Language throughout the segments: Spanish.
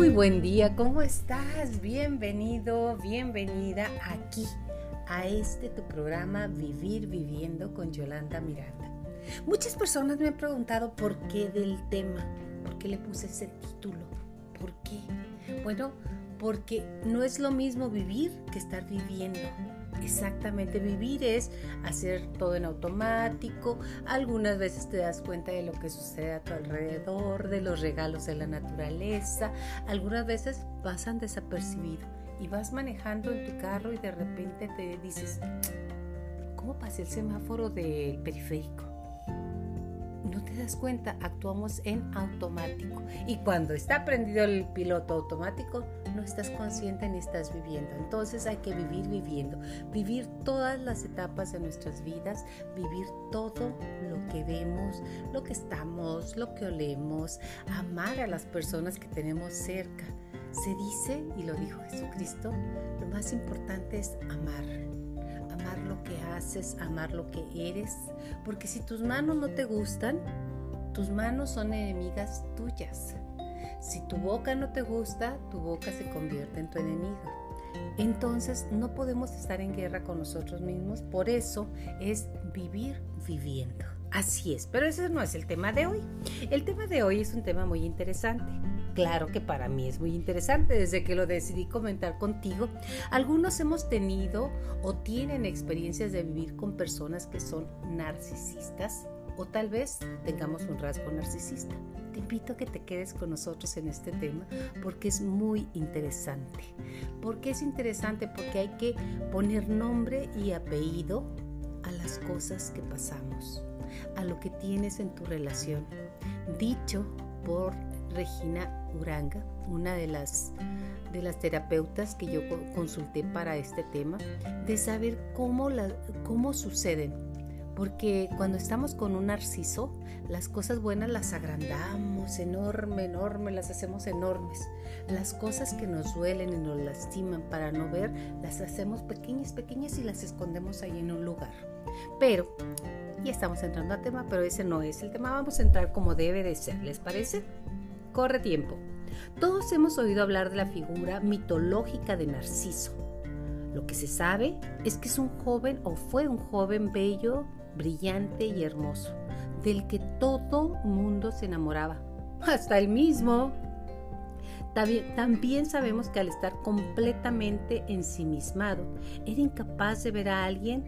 Muy buen día, ¿cómo estás? Bienvenido, bienvenida aquí a este tu programa Vivir Viviendo con Yolanda Miranda. Muchas personas me han preguntado por qué del tema, por qué le puse ese título, por qué. Bueno, porque no es lo mismo vivir que estar viviendo. Exactamente, vivir es hacer todo en automático. Algunas veces te das cuenta de lo que sucede a tu alrededor, de los regalos de la naturaleza. Algunas veces pasan desapercibido y vas manejando en tu carro y de repente te dices, ¿cómo pasé el semáforo del periférico? No te das cuenta, actuamos en automático. Y cuando está prendido el piloto automático, no estás consciente ni estás viviendo. Entonces hay que vivir viviendo, vivir todas las etapas de nuestras vidas, vivir todo lo que vemos, lo que estamos, lo que olemos, amar a las personas que tenemos cerca. Se dice, y lo dijo Jesucristo, lo más importante es amar amar lo que haces, amar lo que eres, porque si tus manos no te gustan, tus manos son enemigas tuyas. Si tu boca no te gusta, tu boca se convierte en tu enemigo. Entonces no podemos estar en guerra con nosotros mismos, por eso es vivir viviendo. Así es, pero ese no es el tema de hoy. El tema de hoy es un tema muy interesante. Claro que para mí es muy interesante desde que lo decidí comentar contigo. Algunos hemos tenido o tienen experiencias de vivir con personas que son narcisistas o tal vez tengamos un rasgo narcisista. Te invito a que te quedes con nosotros en este tema porque es muy interesante. ¿Por qué es interesante? Porque hay que poner nombre y apellido a las cosas que pasamos, a lo que tienes en tu relación. Dicho por Regina Uranga, una de las, de las terapeutas que yo consulté para este tema, de saber cómo, la, cómo suceden. Porque cuando estamos con un narciso, las cosas buenas las agrandamos enorme, enorme, las hacemos enormes. Las cosas que nos duelen y nos lastiman para no ver, las hacemos pequeñas, pequeñas y las escondemos ahí en un lugar. Pero, ya estamos entrando al tema, pero ese no es el tema. Vamos a entrar como debe de ser, ¿les parece? Corre tiempo. Todos hemos oído hablar de la figura mitológica de Narciso. Lo que se sabe es que es un joven o fue un joven bello, brillante y hermoso, del que todo mundo se enamoraba, hasta él mismo. También, sabemos que al estar completamente ensimismado, era incapaz de ver a alguien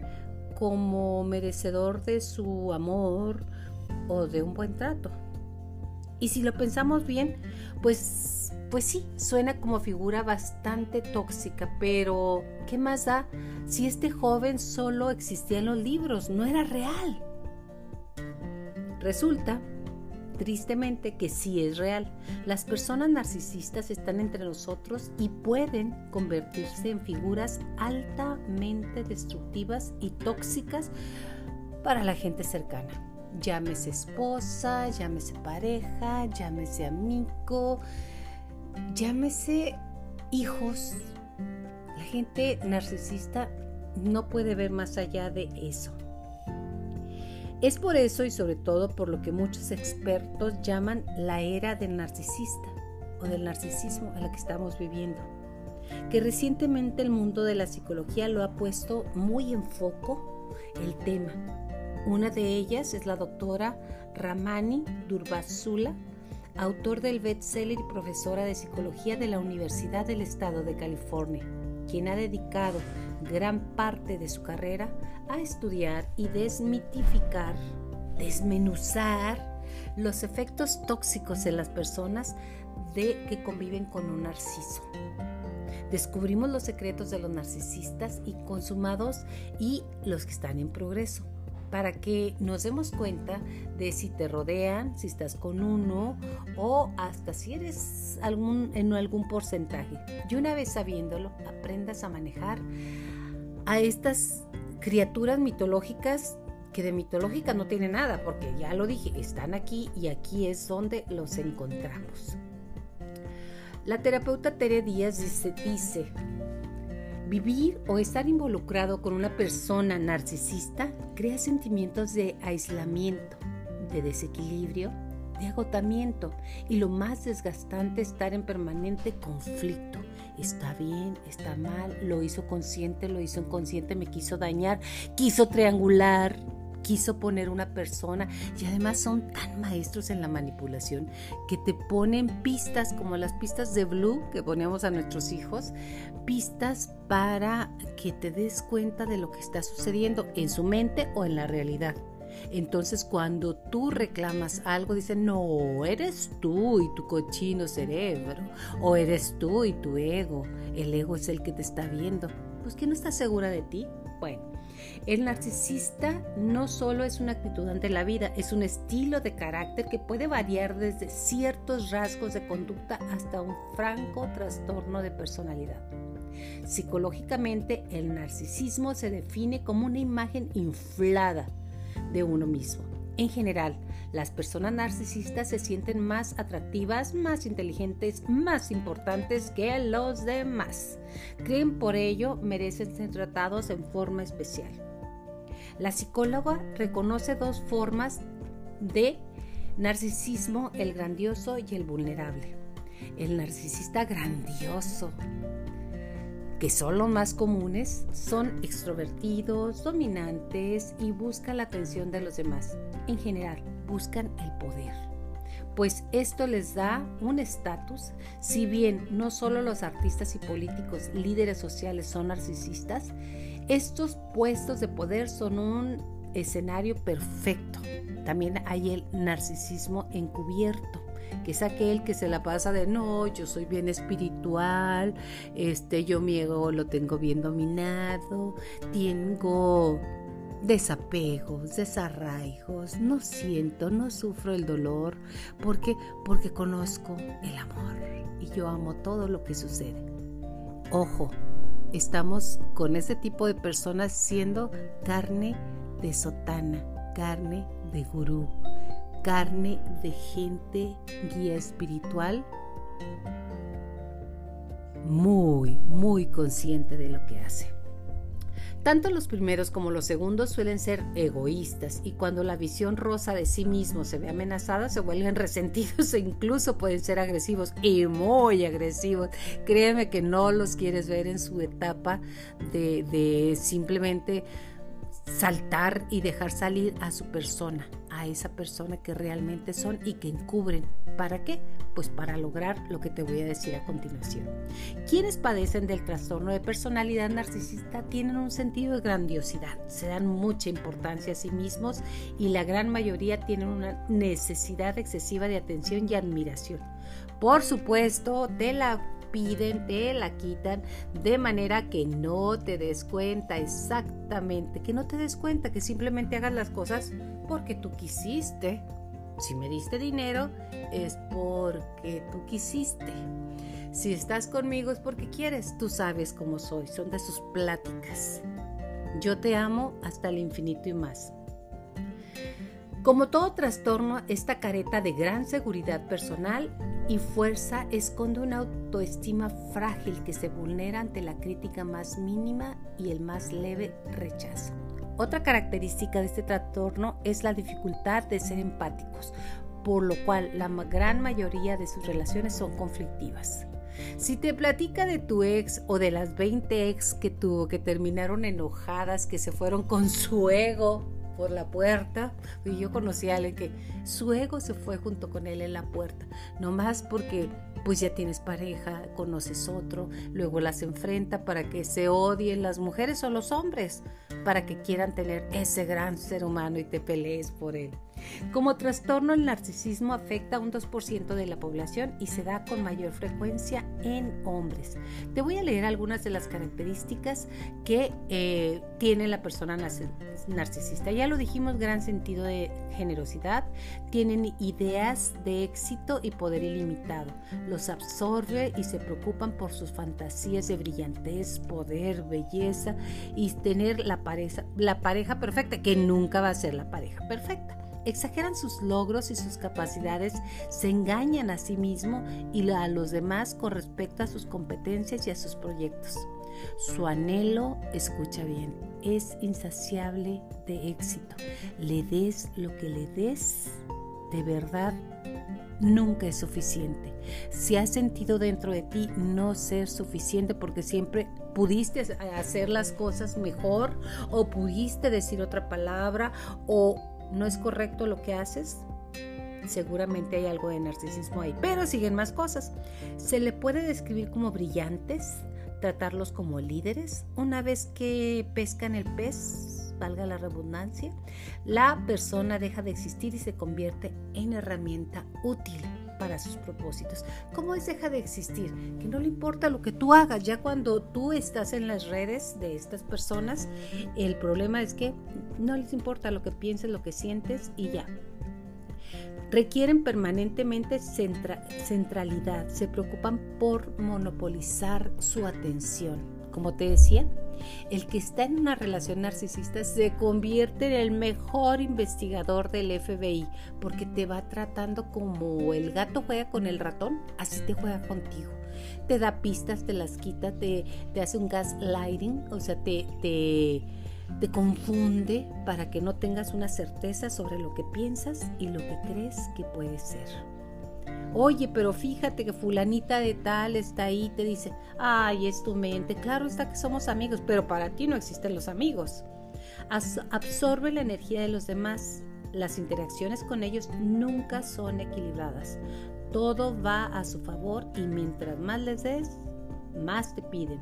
como merecedor de su amor o de un buen trato. Y si lo pensamos bien, pues, pues sí, suena como figura bastante tóxica, pero ¿qué más da si este joven solo existía en los libros, no era real? Resulta, tristemente, que sí es real. Las personas narcisistas están entre nosotros y pueden convertirse en figuras altamente destructivas y tóxicas para la gente cercana llámese esposa, llámese pareja, llámese amigo, llámese hijos. La gente narcisista no puede ver más allá de eso. Es por eso y sobre todo por lo que muchos expertos llaman la era del narcisista o del narcisismo a la que estamos viviendo, que recientemente el mundo de la psicología lo ha puesto muy en foco el tema una de ellas es la doctora Ramani Durvasula, autor del bestseller y profesora de psicología de la Universidad del Estado de California, quien ha dedicado gran parte de su carrera a estudiar y desmitificar, desmenuzar los efectos tóxicos en las personas de que conviven con un narciso. Descubrimos los secretos de los narcisistas y consumados y los que están en progreso para que nos demos cuenta de si te rodean, si estás con uno o hasta si eres algún, en algún porcentaje. Y una vez sabiéndolo, aprendas a manejar a estas criaturas mitológicas que de mitológica no tienen nada, porque ya lo dije, están aquí y aquí es donde los encontramos. La terapeuta Tere Díaz dice Vivir o estar involucrado con una persona narcisista crea sentimientos de aislamiento, de desequilibrio, de agotamiento y lo más desgastante estar en permanente conflicto. Está bien, está mal, lo hizo consciente, lo hizo inconsciente, me quiso dañar, quiso triangular, quiso poner una persona y además son tan maestros en la manipulación que te ponen pistas como las pistas de Blue que poníamos a nuestros hijos, pistas para que te des cuenta de lo que está sucediendo en su mente o en la realidad. Entonces cuando tú reclamas algo, dicen, no, eres tú y tu cochino cerebro, o eres tú y tu ego, el ego es el que te está viendo. Pues que no está segura de ti. Bueno, el narcisista no solo es una actitud ante la vida, es un estilo de carácter que puede variar desde ciertos rasgos de conducta hasta un franco trastorno de personalidad. Psicológicamente, el narcisismo se define como una imagen inflada de uno mismo. En general, las personas narcisistas se sienten más atractivas, más inteligentes, más importantes que los demás. Creen por ello merecen ser tratados en forma especial. La psicóloga reconoce dos formas de narcisismo, el grandioso y el vulnerable. El narcisista grandioso que son los más comunes, son extrovertidos, dominantes y buscan la atención de los demás. En general, buscan el poder. Pues esto les da un estatus, si bien no solo los artistas y políticos, líderes sociales son narcisistas, estos puestos de poder son un escenario perfecto. También hay el narcisismo encubierto que es aquel que se la pasa de no, yo soy bien espiritual, este, yo mi ego lo tengo bien dominado, tengo desapegos, desarraigos, no siento, no sufro el dolor, porque porque conozco el amor y yo amo todo lo que sucede. Ojo, estamos con ese tipo de personas siendo carne de sotana, carne de gurú, carne de gente guía espiritual muy, muy consciente de lo que hace. Tanto los primeros como los segundos suelen ser egoístas y cuando la visión rosa de sí mismo se ve amenazada se vuelven resentidos e incluso pueden ser agresivos y muy agresivos. Créeme que no los quieres ver en su etapa de, de simplemente saltar y dejar salir a su persona, a esa persona que realmente son y que encubren. ¿Para qué? Pues para lograr lo que te voy a decir a continuación. Quienes padecen del trastorno de personalidad narcisista tienen un sentido de grandiosidad, se dan mucha importancia a sí mismos y la gran mayoría tienen una necesidad excesiva de atención y admiración. Por supuesto, de la piden, te la quitan, de manera que no te des cuenta exactamente, que no te des cuenta, que simplemente hagas las cosas porque tú quisiste. Si me diste dinero es porque tú quisiste. Si estás conmigo es porque quieres. Tú sabes cómo soy. Son de sus pláticas. Yo te amo hasta el infinito y más. Como todo trastorno, esta careta de gran seguridad personal y fuerza esconde una autoestima frágil que se vulnera ante la crítica más mínima y el más leve rechazo. Otra característica de este trastorno es la dificultad de ser empáticos, por lo cual la gran mayoría de sus relaciones son conflictivas. Si te platica de tu ex o de las 20 ex que tuvo que terminaron enojadas, que se fueron con su ego por la puerta. Y yo conocí a alguien que su ego se fue junto con él en la puerta. No más porque pues ya tienes pareja, conoces otro, luego las enfrenta para que se odien las mujeres o los hombres, para que quieran tener ese gran ser humano y te pelees por él. Como trastorno, el narcisismo afecta a un 2% de la población y se da con mayor frecuencia en hombres. Te voy a leer algunas de las características que eh, tiene la persona narcisista. Ya lo dijimos, gran sentido de generosidad, tienen ideas de éxito y poder ilimitado, los absorbe y se preocupan por sus fantasías de brillantez, poder, belleza y tener la pareja, la pareja perfecta, que nunca va a ser la pareja perfecta exageran sus logros y sus capacidades, se engañan a sí mismo y a los demás con respecto a sus competencias y a sus proyectos. Su anhelo, escucha bien, es insaciable de éxito. Le des lo que le des, de verdad nunca es suficiente. Si has sentido dentro de ti no ser suficiente porque siempre pudiste hacer las cosas mejor o pudiste decir otra palabra o no es correcto lo que haces, seguramente hay algo de narcisismo ahí. Pero siguen más cosas. Se le puede describir como brillantes, tratarlos como líderes. Una vez que pescan el pez, valga la redundancia, la persona deja de existir y se convierte en herramienta útil para sus propósitos. ¿Cómo es deja de existir? Que no le importa lo que tú hagas. Ya cuando tú estás en las redes de estas personas, el problema es que no les importa lo que pienses, lo que sientes y ya requieren permanentemente centralidad, se preocupan por monopolizar su atención. Como te decía, el que está en una relación narcisista se convierte en el mejor investigador del FBI porque te va tratando como el gato juega con el ratón, así te juega contigo. Te da pistas, te las quita, te, hace un gaslighting, o sea, te, te te confunde para que no tengas una certeza sobre lo que piensas y lo que crees que puede ser. Oye, pero fíjate que fulanita de tal está ahí, te dice, ay, es tu mente, claro está que somos amigos, pero para ti no existen los amigos. absorbe la energía de los demás. Las interacciones con ellos nunca son equilibradas. Todo va a su favor y mientras más les des, más te piden.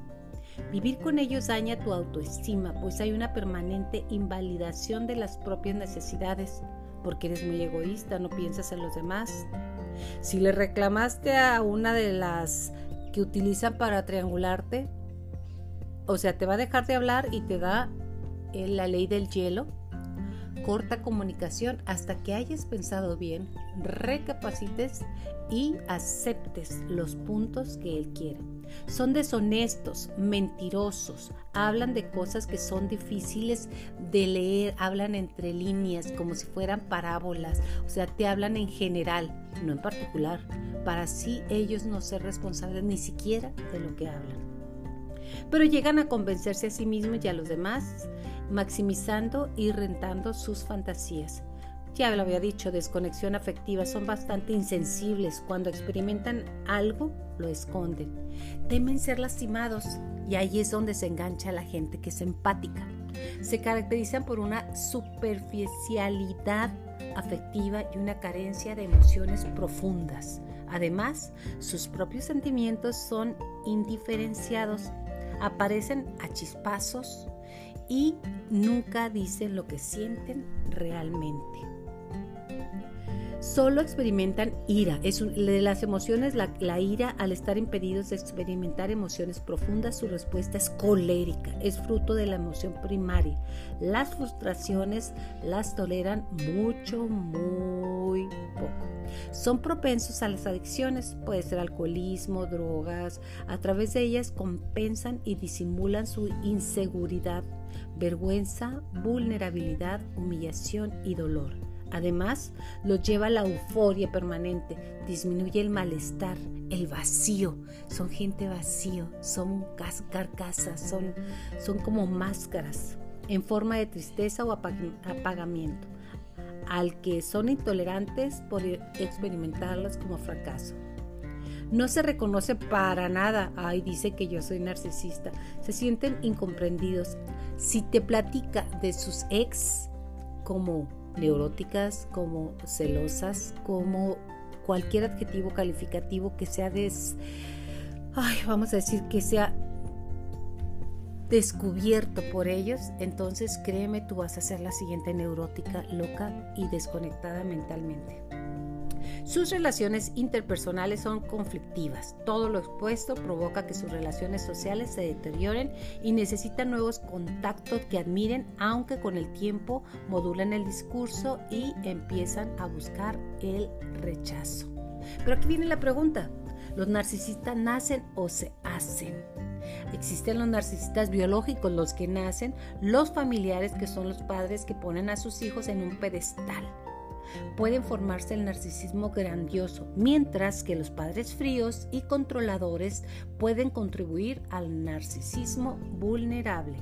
Vivir con ellos daña tu autoestima, pues hay una permanente invalidación de las propias necesidades, porque eres muy egoísta, no piensas en los demás. Si le reclamaste a una de las que utilizan para triangularte, o sea, te va a dejar de hablar y te da eh, la ley del hielo, corta comunicación hasta que hayas pensado bien, recapacites y aceptes los puntos que él quiere. Son deshonestos, mentirosos, hablan de cosas que son difíciles de leer, hablan entre líneas como si fueran parábolas, o sea, te hablan en general, no en particular, para así ellos no ser responsables ni siquiera de lo que hablan. Pero llegan a convencerse a sí mismos y a los demás, maximizando y rentando sus fantasías. Ya lo había dicho, desconexión afectiva, son bastante insensibles. Cuando experimentan algo, lo esconden. Temen ser lastimados y ahí es donde se engancha la gente que es empática. Se caracterizan por una superficialidad afectiva y una carencia de emociones profundas. Además, sus propios sentimientos son indiferenciados, aparecen a chispazos y nunca dicen lo que sienten realmente solo experimentan ira. Es de las emociones, la, ira, al estar impedidos de experimentar emociones profundas, su respuesta es colérica, es fruto de la emoción primaria. Las frustraciones las toleran mucho, muy poco. Son propensos a las adicciones, puede ser alcoholismo, drogas. A través de ellas compensan y disimulan su inseguridad, vergüenza, vulnerabilidad, humillación y dolor. Además, lo lleva a la euforia permanente, disminuye el malestar, el vacío. Son gente vacío, son carcasas, son, son como máscaras en forma de tristeza o apagamiento, al que son intolerantes por experimentarlas como fracaso. No se reconoce para nada, ay, dice que yo soy narcisista. Se sienten incomprendidos. Si te platica de sus ex como neuróticas, como celosas, como cualquier adjetivo calificativo que sea des, ay, vamos a decir que sea descubierto por ellos, entonces créeme, tú vas a ser la siguiente neurótica, loca y desconectada mentalmente. Sus relaciones interpersonales son conflictivas. Todo lo expuesto provoca que sus relaciones sociales se deterioren y necesitan nuevos contactos que admiren, aunque con el tiempo modulan el discurso y empiezan a buscar el rechazo. Pero aquí viene la pregunta. ¿Los narcisistas nacen o se hacen? Existen los narcisistas biológicos, los que nacen, los familiares que son los padres que ponen a sus hijos en un pedestal pueden formarse el narcisismo grandioso, mientras que los padres fríos y controladores pueden contribuir al narcisismo vulnerable.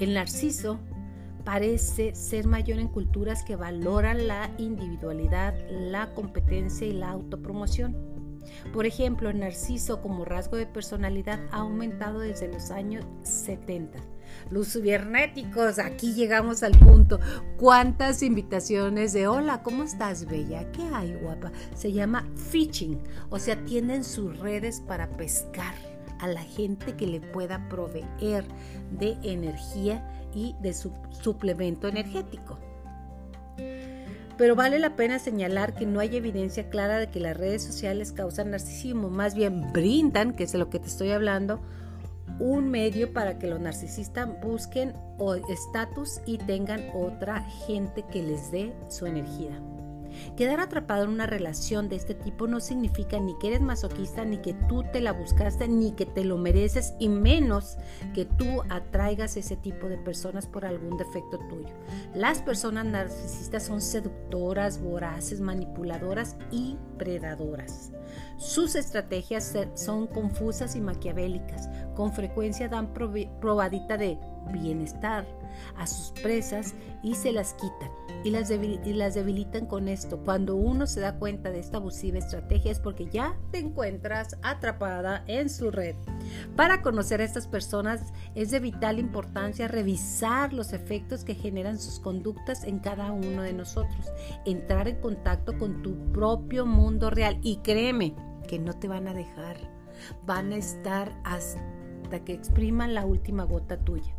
El narciso parece ser mayor en culturas que valoran la individualidad, la competencia y la autopromoción. Por ejemplo, el narciso como rasgo de personalidad ha aumentado desde los años 70. Los cibernéticos, aquí llegamos al punto. ¿Cuántas invitaciones de hola, ¿cómo estás, bella? ¿Qué hay, guapa? Se llama fishing, o sea, tienen sus redes para pescar a la gente que le pueda proveer de energía y de su suplemento energético. Pero vale la pena señalar que no hay evidencia clara de que las redes sociales causan narcisismo, más bien brindan, que es de lo que te estoy hablando, un medio para que los narcisistas busquen estatus y tengan otra gente que les dé su energía. Quedar atrapado en una relación de este tipo no significa ni que eres masoquista, ni que tú te la buscaste, ni que te lo mereces, y menos que tú atraigas ese tipo de personas por algún defecto tuyo. Las personas narcisistas son seductoras, voraces, manipuladoras y predadoras. Sus estrategias son confusas y maquiavélicas. Con frecuencia dan probadita de bienestar a sus presas y se las quitan y las, y las debilitan con esto. Cuando uno se da cuenta de esta abusiva estrategia es porque ya te encuentras atrapada en su red. Para conocer a estas personas es de vital importancia revisar los efectos que generan sus conductas en cada uno de nosotros, entrar en contacto con tu propio mundo real y créeme que no te van a dejar, van a estar hasta que expriman la última gota tuya.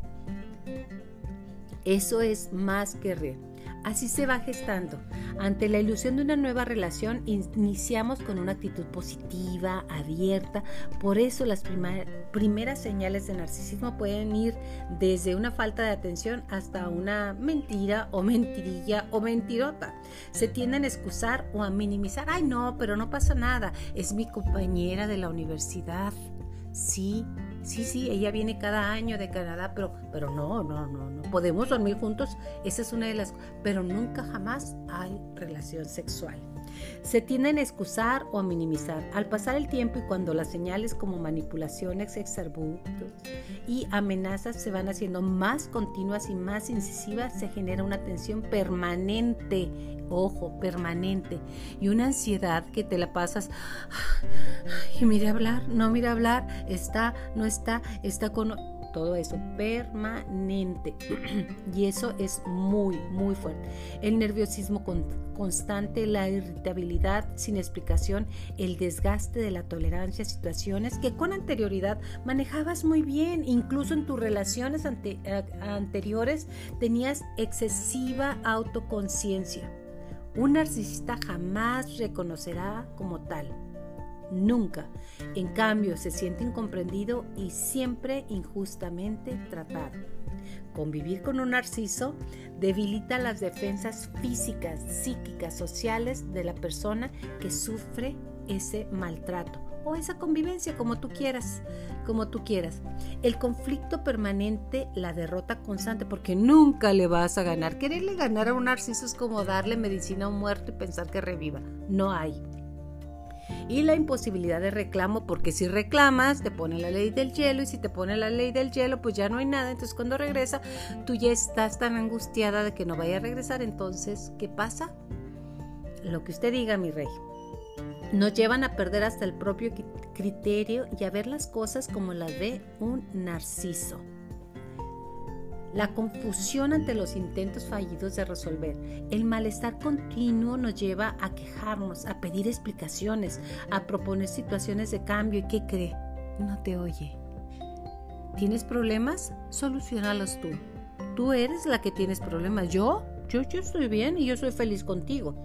Eso es más que real. Así se va gestando. Ante la ilusión de una nueva relación, iniciamos con una actitud positiva, abierta. Por eso las primeras señales de narcisismo pueden ir desde una falta de atención hasta una mentira o mentirilla o mentirota. Se tienden a excusar o a minimizar. Ay, no, pero no pasa nada. Es mi compañera de la universidad. Sí, sí, sí, ella viene cada año de Canadá, pero, pero no, no, no, no. Podemos dormir juntos, esa es una de las, pero nunca jamás hay relación sexual. Se tienden a excusar o a minimizar. Al pasar el tiempo y cuando las señales como manipulaciones, exarbutos y amenazas se van haciendo más continuas y más incisivas, se genera una tensión permanente, ojo, permanente, y una ansiedad que te la pasas y mire hablar, no mire hablar, está, no está, está con todo eso permanente. Y eso es muy muy fuerte. El nerviosismo constante la irritabilidad sin explicación el desgaste de la tolerancia a situaciones que con anterioridad manejabas muy bien. Incluso en tus relaciones anteriores tenías excesiva autoconciencia. Un narcisista jamás reconocerá como tal nunca. En cambio, se siente incomprendido y siempre injustamente tratado. Convivir con un narciso debilita las defensas físicas, psíquicas, sociales de la persona que sufre ese maltrato o esa convivencia como tú quieras, como tú quieras. El conflicto permanente, la derrota constante, porque nunca le vas a ganar. Quererle ganar a un narciso es como darle medicina a un muerto y pensar que reviva. No hay y la imposibilidad de reclamo, porque si reclamas te pone la ley del hielo y si te pone la ley del hielo pues ya no hay nada, entonces cuando regresa tú ya estás tan angustiada de que no vaya a regresar, entonces ¿qué pasa? Lo que usted diga, mi rey. Nos llevan a perder hasta el propio criterio y a ver las cosas como las ve un narciso la confusión ante los intentos fallidos de resolver. El malestar continuo nos lleva a quejarnos, a pedir explicaciones, a proponer situaciones de cambio. ¿Y qué cree? No te oye. ¿Tienes problemas? Solucionalos tú. Tú eres la que tienes problemas. Yo, yo, yo estoy bien y yo soy feliz contigo.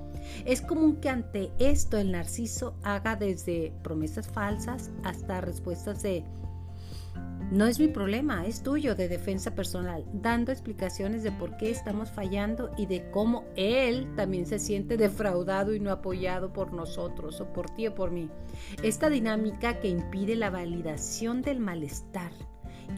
Es común que ante esto el narciso haga desde promesas falsas hasta respuestas de no es mi problema, es tuyo de defensa personal, dando explicaciones de por qué estamos fallando y de cómo él también se siente defraudado y no apoyado por nosotros o por ti o por mí. Esta dinámica que impide la validación del malestar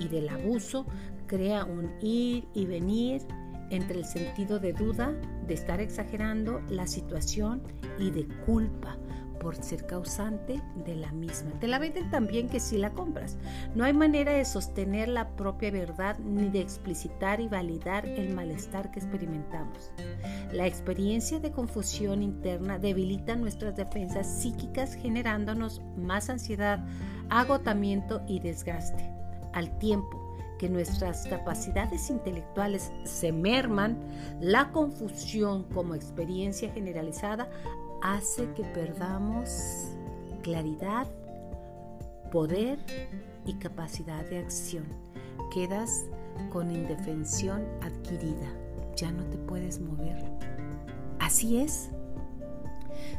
y del abuso crea un ir y venir entre el sentido de duda, de estar exagerando la situación y de culpa por ser causante de la misma. Te la venden también que si la compras. No hay manera de sostener la propia verdad ni de explicitar y validar el malestar que experimentamos. La experiencia de confusión interna debilita nuestras defensas psíquicas generándonos más ansiedad, agotamiento y desgaste. Al tiempo que nuestras capacidades intelectuales se merman, la confusión como experiencia generalizada hace que perdamos claridad, poder y capacidad de acción. Quedas con indefensión adquirida, ya no te puedes mover. Así es.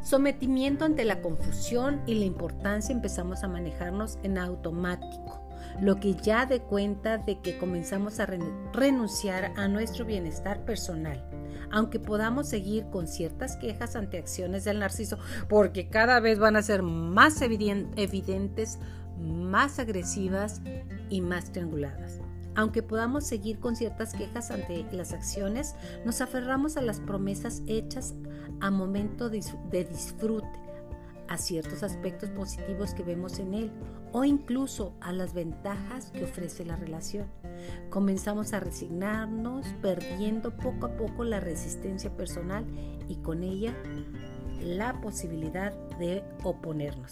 Sometimiento ante la confusión y la importancia empezamos a manejarnos en automático lo que ya de cuenta de que comenzamos a renunciar a nuestro bienestar personal aunque podamos seguir con ciertas quejas ante acciones del narciso, porque cada vez van a ser más evidentes, más agresivas y más trianguladas. Aunque podamos seguir con ciertas quejas ante las acciones, nos aferramos a las promesas hechas a momento de disfrute, a ciertos aspectos positivos que vemos en él o incluso a las ventajas que ofrece la relación. Comenzamos a resignarnos, perdiendo poco a poco la resistencia personal y con ella la posibilidad de oponernos.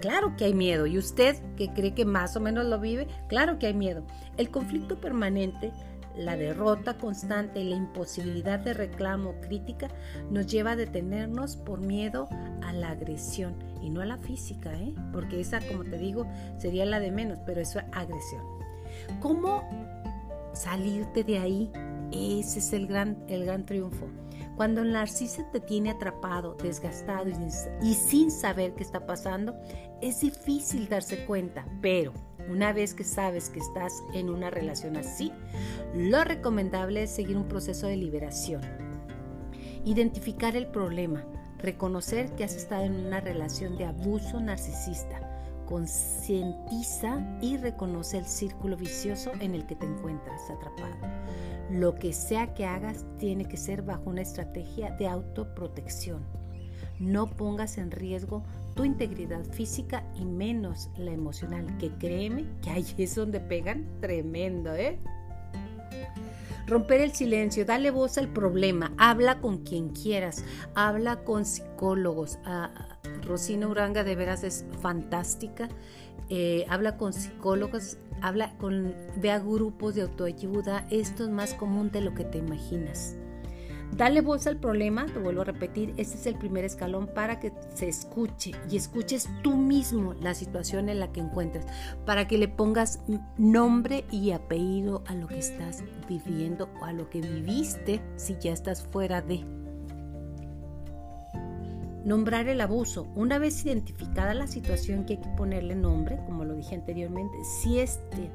Claro que hay miedo y usted que cree que más o menos lo vive, claro que hay miedo. El conflicto permanente la derrota constante y la imposibilidad de reclamo o crítica nos lleva a detenernos por miedo a la agresión y no a la física, ¿eh? porque esa, como te digo, sería la de menos, pero eso es agresión. ¿Cómo salirte de ahí? Ese es el gran, el gran triunfo. Cuando el narciso te tiene atrapado, desgastado y sin saber qué está pasando, es difícil darse cuenta, pero una vez que sabes que estás en una relación así, lo recomendable es seguir un proceso de liberación. Identificar el problema, reconocer que has estado en una relación de abuso narcisista, concientiza y reconoce el círculo vicioso en el que te encuentras atrapado. Lo que sea que hagas tiene que ser bajo una estrategia de autoprotección. No pongas en riesgo tu integridad física y menos la emocional, que créeme que ahí es donde pegan tremendo, ¿eh? Romper el silencio, dale voz al problema, habla con quien quieras, habla con psicólogos. Ah, Rosina Uranga de veras es fantástica, eh, habla con psicólogos, habla con, ve a grupos de autoayuda, esto es más común de lo que te imaginas. Dale voz al problema, te vuelvo a repetir, este es el primer escalón para que se escuche y escuches tú mismo la situación en la que encuentras, para que le pongas nombre y apellido a lo que estás viviendo o a lo que viviste si ya estás fuera de. Nombrar el abuso. Una vez identificada la situación que hay que ponerle nombre, como lo dije anteriormente, si este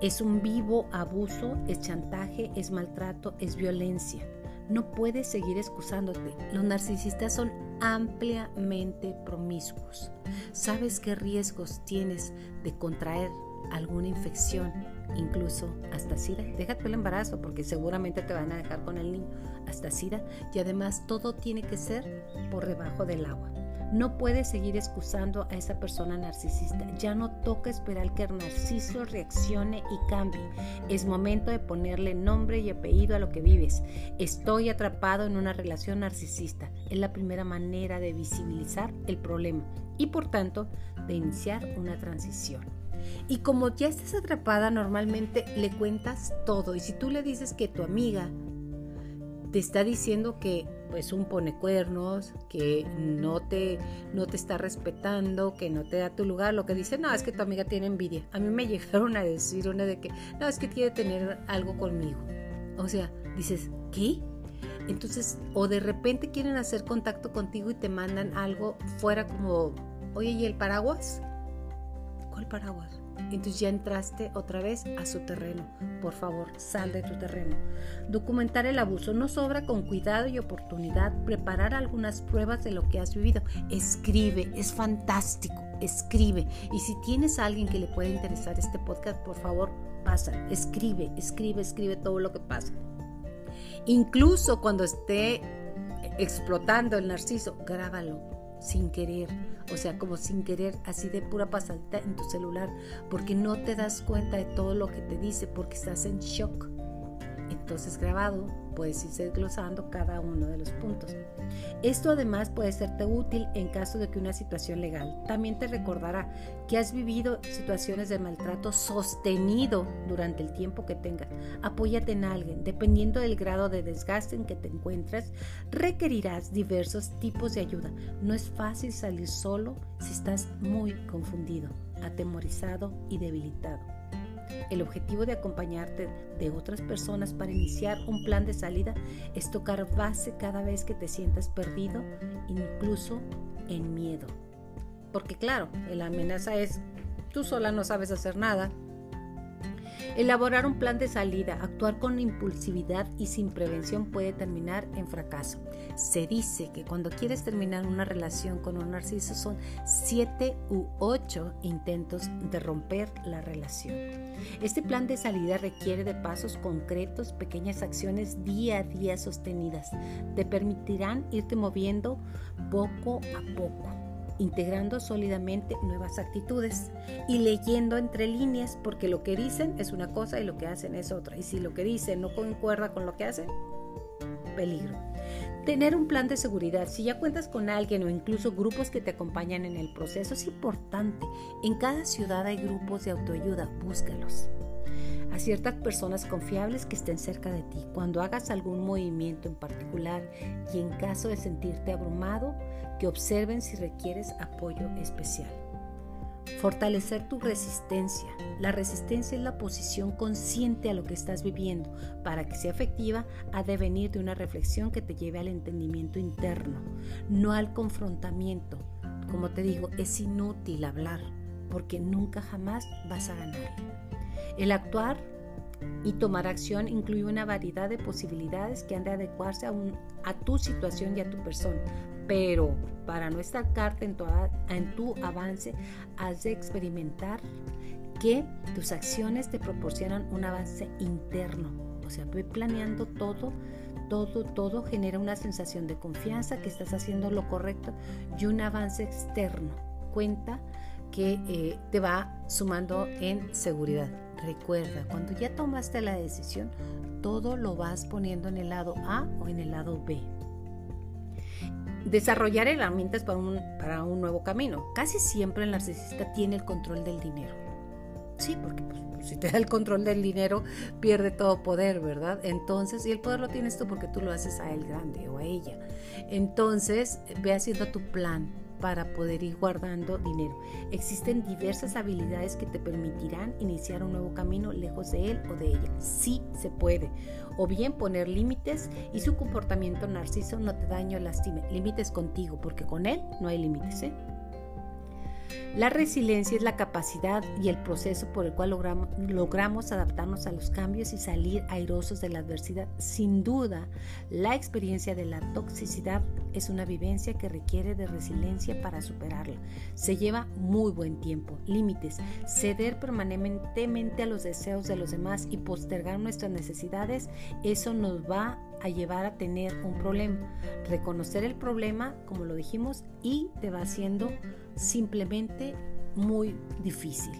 es un vivo abuso, es chantaje, es maltrato, es violencia. No puedes seguir excusándote. Los narcisistas son ampliamente promiscuos. ¿Sabes qué riesgos tienes de contraer alguna infección, incluso hasta SIDA? Déjate el embarazo porque seguramente te van a dejar con el niño hasta SIDA y además todo tiene que ser por debajo del agua. No puedes seguir excusando a esa persona narcisista. Ya no toca esperar que el narciso reaccione y cambie. Es momento de ponerle nombre y apellido a lo que vives. Estoy atrapado en una relación narcisista. Es la primera manera de visibilizar el problema y por tanto de iniciar una transición. Y como ya estás atrapada, normalmente le cuentas todo. Y si tú le dices que tu amiga te está diciendo que pues un pone cuernos, que no te, no te está respetando, que no te da tu lugar, lo que dice, no, es que tu amiga tiene envidia. A mí me llegaron a decir una de que, no, es que quiere tener algo conmigo. O sea, dices, ¿qué? Entonces, o de repente quieren hacer contacto contigo y te mandan algo fuera como, oye, ¿y el paraguas? ¿Cuál paraguas? Entonces ya entraste otra vez a su terreno. Por favor, sal de tu terreno. Documentar el abuso. No sobra con cuidado y oportunidad preparar algunas pruebas de lo que has vivido. Escribe, es fantástico. Escribe. Y si tienes a alguien que le pueda interesar este podcast, por favor, pasa. Escribe, escribe, escribe todo lo que pasa. Incluso cuando esté explotando el narciso, grábalo sin querer, o sea, como sin querer, así de pura pasadita en tu celular, porque no te das cuenta de todo lo que te dice, porque estás en shock. Entonces grabado puedes ir desglosando cada uno de los puntos. Esto además puede serte útil en caso de que una situación legal. También te recordará que has vivido situaciones de maltrato sostenido durante el tiempo que tengas. Apóyate en alguien. Dependiendo del grado de desgaste en que te encuentras, requerirás diversos tipos de ayuda. No es fácil salir solo si estás muy confundido, atemorizado y debilitado. El objetivo de acompañarte de otras personas para iniciar un plan de salida es tocar base cada vez que te sientas perdido, incluso en miedo. Porque claro, la amenaza es, tú sola no sabes hacer nada, Elaborar un plan de salida, actuar con impulsividad y sin prevención puede terminar en fracaso. Se dice que cuando quieres terminar una relación con un narciso son 7 u 8 intentos de romper la relación. Este plan de salida requiere de pasos concretos, pequeñas acciones día a día sostenidas. Te permitirán irte moviendo poco a poco integrando sólidamente nuevas actitudes y leyendo entre líneas, porque lo que dicen es una cosa y lo que hacen es otra. Y si lo que dicen no concuerda con lo que hacen, peligro. Tener un plan de seguridad. Si ya cuentas con alguien o incluso grupos que te acompañan en el proceso, es importante. En cada ciudad hay grupos de autoayuda, búscalos a ciertas personas confiables que estén cerca de ti cuando hagas algún movimiento en particular y en caso de sentirte abrumado, que observen si requieres apoyo especial. Fortalecer tu resistencia. La resistencia es la posición consciente a lo que estás viviendo. Para que sea efectiva, ha de venir de una reflexión que te lleve al entendimiento interno, no al confrontamiento. Como te digo, es inútil hablar, porque nunca jamás vas a ganar. El actuar y tomar acción incluye una variedad de posibilidades que han de adecuarse a, a tu situación y a tu persona. Pero para no estancarte en tu, avance, has de experimentar que tus acciones te proporcionan un avance interno. O sea, ve planeando todo, todo, todo genera una sensación de confianza que estás haciendo lo correcto y un avance externo. Cuenta que eh, te va sumando en seguridad. Recuerda, cuando ya tomaste la decisión, todo lo vas poniendo en el lado A o en el lado B. Desarrollar herramientas para un, para un nuevo camino. Casi siempre el narcisista tiene el control del dinero. Sí, porque pues, pues, si te da el control del dinero, pierde todo poder, ¿verdad? Entonces, y el poder lo tienes tú porque tú lo haces a él grande o a ella. Entonces, ve haciendo tu plan, para poder ir guardando dinero. Existen diversas habilidades que te permitirán iniciar un nuevo camino lejos de él o de ella. Sí se puede. O bien poner límites y su comportamiento narciso no te daño o lastime. Límites contigo, porque con él no hay límites. ¿eh? La resiliencia es la capacidad y el proceso por el cual logramos, adaptarnos a los cambios y salir airosos de la adversidad. Sin duda, la experiencia de la toxicidad es una vivencia que requiere de resiliencia para superarla. Se lleva muy buen tiempo, límites, ceder permanentemente a los deseos de los demás y postergar nuestras necesidades, eso nos va a llevar a tener un problema. Reconocer el problema, como lo dijimos, y te va haciendo simplemente muy difícil.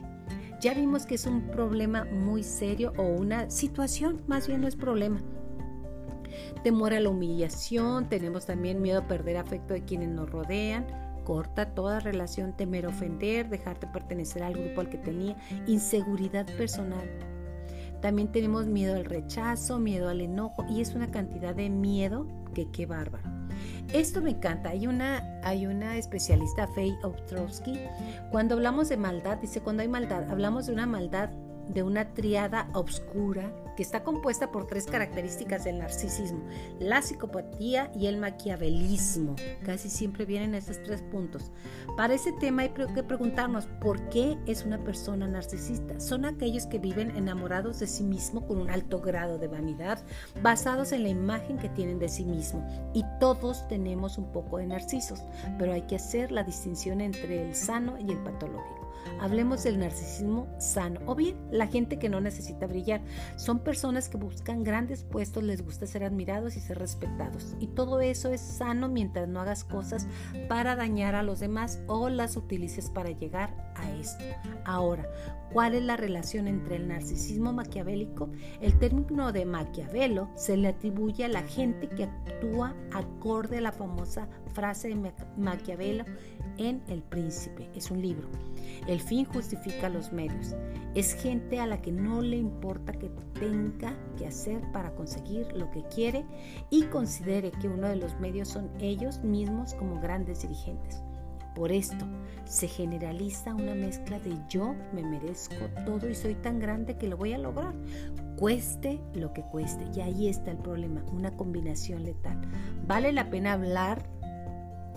Ya vimos que es un problema muy serio o una situación, más bien no es problema. Temor a la humillación, tenemos también miedo a perder afecto de quienes nos rodean, corta toda relación, temer ofender, dejarte pertenecer al grupo al que tenía, inseguridad personal. También tenemos miedo al rechazo, miedo al enojo y es una cantidad de miedo que qué bárbaro. Esto me encanta. Hay una, hay una especialista, Faye Ostrowski, cuando hablamos de maldad, dice, cuando hay maldad, hablamos de una maldad de una triada obscura que está compuesta por tres características del narcisismo, la psicopatía y el maquiavelismo. Casi siempre vienen esos tres puntos. Para ese tema hay que preguntarnos por qué es una persona narcisista. Son aquellos que viven enamorados de sí mismo con un alto grado de vanidad, basados en la imagen que tienen de sí mismo. Y todos tenemos un poco de narcisos, pero hay que hacer la distinción entre el sano y el patológico. Hablemos del narcisismo sano o bien la gente que no necesita brillar. Son personas que buscan grandes puestos, les gusta ser admirados y ser respetados. Y todo eso es sano mientras no hagas cosas para dañar a los demás o las utilices para llegar a esto. Ahora, ¿cuál es la relación entre el narcisismo maquiavélico? El término de Maquiavelo se le atribuye a la gente que actúa acorde a la famosa frase de Maquiavelo en El Príncipe. Es un libro. El fin justifica los medios. Es gente a la que no le importa que tenga que hacer para conseguir lo que quiere y considere que uno de los medios son ellos mismos como grandes dirigentes. Por esto se generaliza una mezcla de yo me merezco todo y soy tan grande que lo voy a lograr, cueste lo que cueste. Y ahí está el problema, una combinación letal. Vale la pena hablar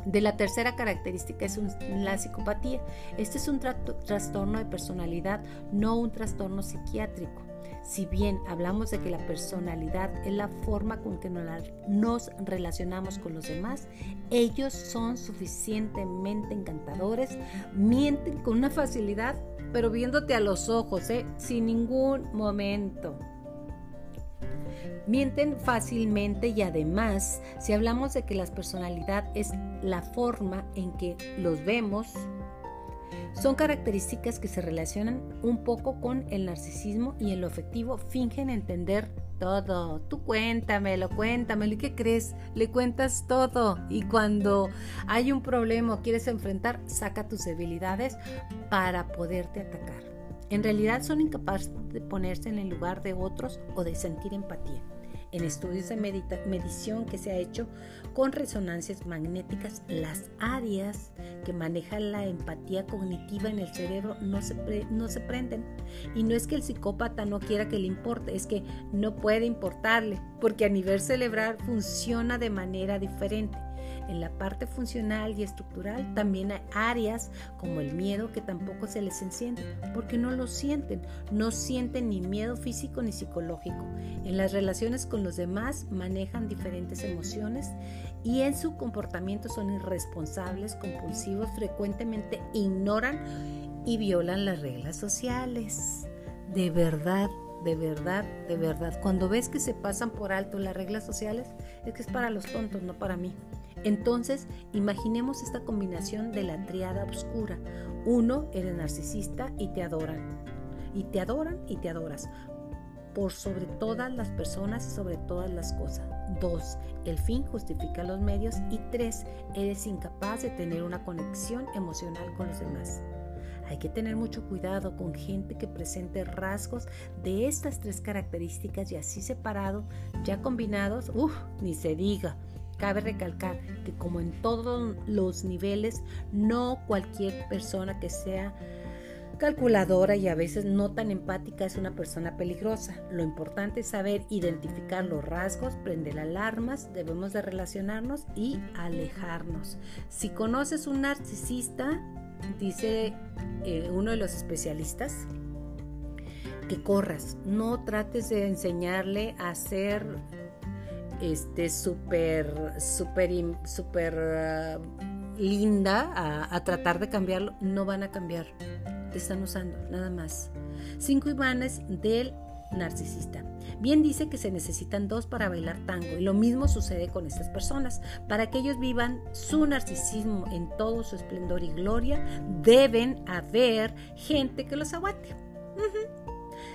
de la tercera característica es la psicopatía. Este es un trastorno de personalidad, no un trastorno psiquiátrico. Si bien hablamos de que la personalidad es la forma con que nos relacionamos con los demás, ellos son suficientemente encantadores, mienten con una facilidad, pero viéndote a los ojos, ¿eh? sin ningún momento. Mienten fácilmente y además, si hablamos de que la personalidad es la forma en que los vemos, son características que se relacionan un poco con el narcisismo y en lo efectivo fingen entender todo. Tú cuéntamelo, cuéntamelo. ¿Y qué crees? Le cuentas todo. Y cuando hay un problema o quieres enfrentar, saca tus debilidades para poderte atacar. En realidad son incapaces de ponerse en el lugar de otros o de sentir empatía en estudios de medición que se ha hecho con resonancias magnéticas, las áreas que manejan la empatía cognitiva en el cerebro no se, no se prenden. Y no es que el psicópata no quiera que le importe, es que no puede importarle, porque a nivel cerebral funciona de manera diferente. En la parte funcional y estructural también hay áreas como el miedo que tampoco se les enciende porque no lo sienten, no sienten ni miedo físico ni psicológico. En las relaciones con los demás manejan diferentes emociones y en su comportamiento son irresponsables, compulsivos, frecuentemente ignoran y violan las reglas sociales. De verdad, de verdad, de verdad. Cuando ves que se pasan por alto las reglas sociales, es que es para los tontos, no para mí. Entonces, imaginemos esta combinación de la triada oscura. Uno, eres narcisista y te adoran. Y te adoran y te adoras. Por sobre todas las personas y sobre todas las cosas. Dos, el fin justifica los medios. Y tres, eres incapaz de tener una conexión emocional con los demás. Hay que tener mucho cuidado con gente que presente rasgos de estas tres características y así separado, ya combinados, uff, ni se diga. Cabe recalcar que como en todos los niveles, no cualquier persona que sea calculadora y a veces no tan empática es una persona peligrosa. Lo importante es saber identificar los rasgos, prender alarmas, debemos de relacionarnos y alejarnos. Si conoces un narcisista, dice eh, uno de los especialistas, que corras, no trates de enseñarle a ser este, súper, súper, súper ah, linda a, tratar de cambiarlo, no van a cambiar. Te están usando, nada más. Cinco imanes del narcisista. Bien dice que se necesitan dos para bailar tango y lo mismo sucede con estas personas. Para que ellos vivan su narcisismo en todo su esplendor y gloria, deben haber gente que los aguante.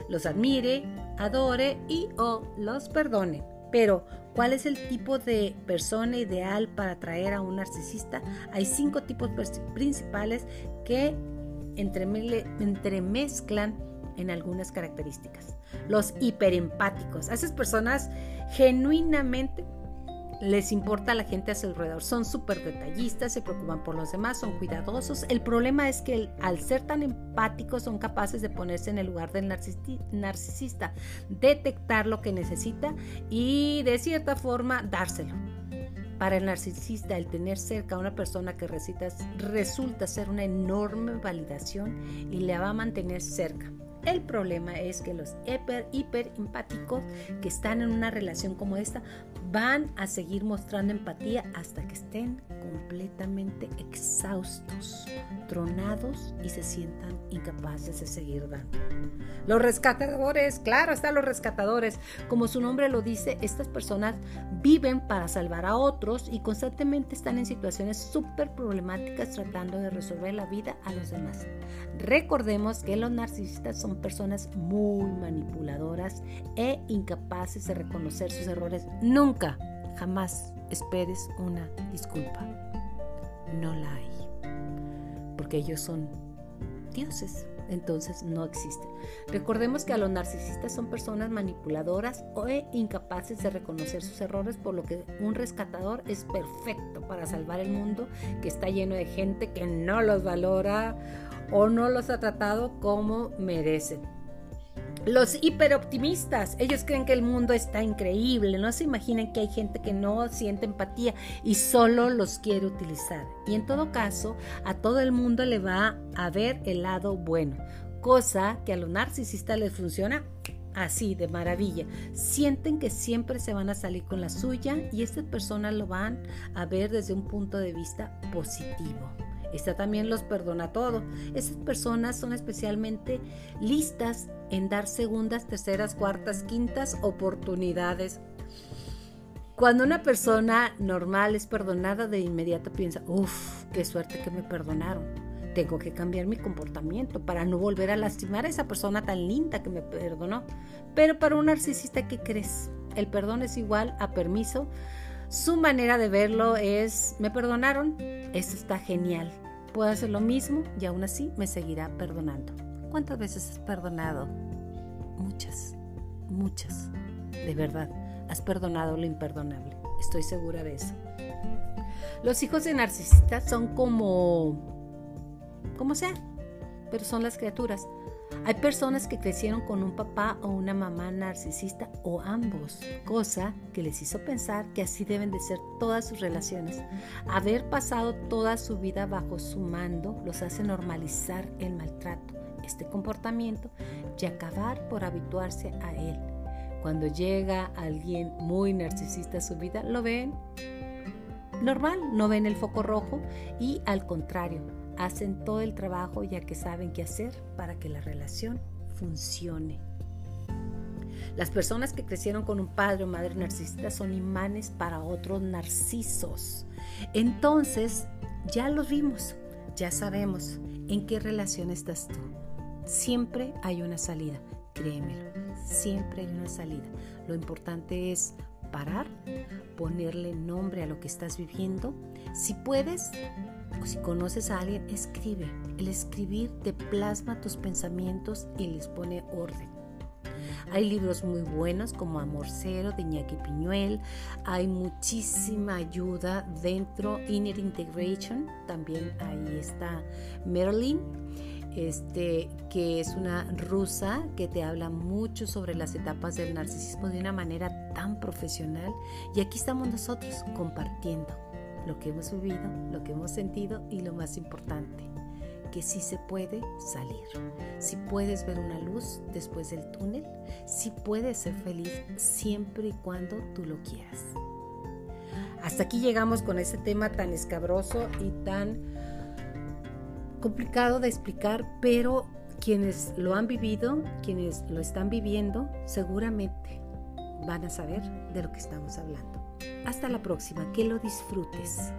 Los admire, adore y o los perdone. Pero, ¿cuál es el tipo de persona ideal para atraer a un narcisista? Hay cinco tipos principales que entremezclan en algunas características. Los hiperempáticos, a esas personas genuinamente les importa a la gente a su alrededor, son súper detallistas, se preocupan por los demás, son cuidadosos. El problema es que al ser tan empáticos son capaces de ponerse en el lugar del narcisista, detectar lo que necesita y de cierta forma dárselo. Para el narcisista, el tener cerca a una persona que resulta ser una enorme validación y le va a mantener cerca. El problema es que los hiper, hiper empáticos que están en una relación como esta van a seguir mostrando empatía hasta que estén completamente exhaustos. tronados y se sientan incapaces de seguir dando. Los rescatadores, claro, están los rescatadores. Como su nombre lo dice, estas personas viven para salvar a otros y constantemente están en situaciones súper problemáticas tratando de resolver la vida a los demás. Recordemos que los narcisistas son personas muy manipuladoras e incapaces de reconocer sus errores. Nunca, jamás esperes una disculpa. No la hay. Porque ellos son dioses entonces no existen. Recordemos que a los narcisistas son personas manipuladoras o incapaces de reconocer sus errores, por lo que un rescatador es perfecto para salvar el mundo que está lleno de gente que no los valora o no los ha tratado como merecen. Los hiperoptimistas, ellos creen que el mundo está increíble, no se imaginen que hay gente que no siente empatía y solo los quiere utilizar. Y en todo caso, a todo el mundo le va a ver el lado bueno, cosa que a los narcisistas les funciona así, de maravilla. Sienten que siempre se van a salir con la suya y estas personas lo van a ver desde un punto de vista positivo. Está también los perdona todo. Esas personas son especialmente listas en dar segundas, terceras, cuartas, quintas oportunidades. Cuando una persona normal es perdonada, de inmediato piensa, uff, qué suerte que me perdonaron. Tengo que cambiar mi comportamiento para no volver a lastimar a esa persona tan linda que me perdonó. Pero para un narcisista, ¿qué crees? El perdón es igual a permiso su manera de verlo es, me perdonaron, esto está genial, puedo hacer lo mismo y aún así me seguirá perdonando. ¿Cuántas veces has perdonado? Muchas, muchas. De verdad, has perdonado lo imperdonable. Estoy segura de eso. Los hijos de narcisistas son como, como sea, pero son las criaturas. Hay personas que crecieron con un papá o una mamá narcisista o ambos, cosa que les hizo pensar que así deben de ser todas sus relaciones. Haber pasado toda su vida bajo su mando los hace normalizar el maltrato, este comportamiento y acabar por habituarse a él. Cuando llega alguien muy narcisista a su vida, lo ven normal, no ven el foco rojo y al contrario, hacen todo el trabajo ya que saben qué hacer para que la relación funcione. Las personas que crecieron con un padre o madre narcisista son imanes para otros narcisos. Entonces, ya los vimos, ya sabemos en qué relación estás tú. Siempre hay una salida, créemelo, siempre hay una salida. Lo importante es parar, ponerle nombre a lo que estás viviendo. Si puedes, o si conoces a alguien, escribe. El escribir te plasma tus pensamientos y les pone orden. Hay libros muy buenos como Amor Cero de Iñaki Piñuel. Hay muchísima ayuda dentro Inner Integration. También ahí está Marilyn, este, que es una rusa que te habla mucho sobre las etapas del narcisismo de una manera tan profesional. Y aquí estamos nosotros compartiendo lo que hemos vivido, lo que hemos sentido y lo más importante, que sí se puede salir, si puedes ver una luz después del túnel, si puedes ser feliz siempre y cuando tú lo quieras. Hasta aquí llegamos con este tema tan escabroso y tan complicado de explicar, pero quienes lo han vivido, quienes lo están viviendo, seguramente van a saber de lo que estamos hablando. Hasta la próxima, que lo disfrutes.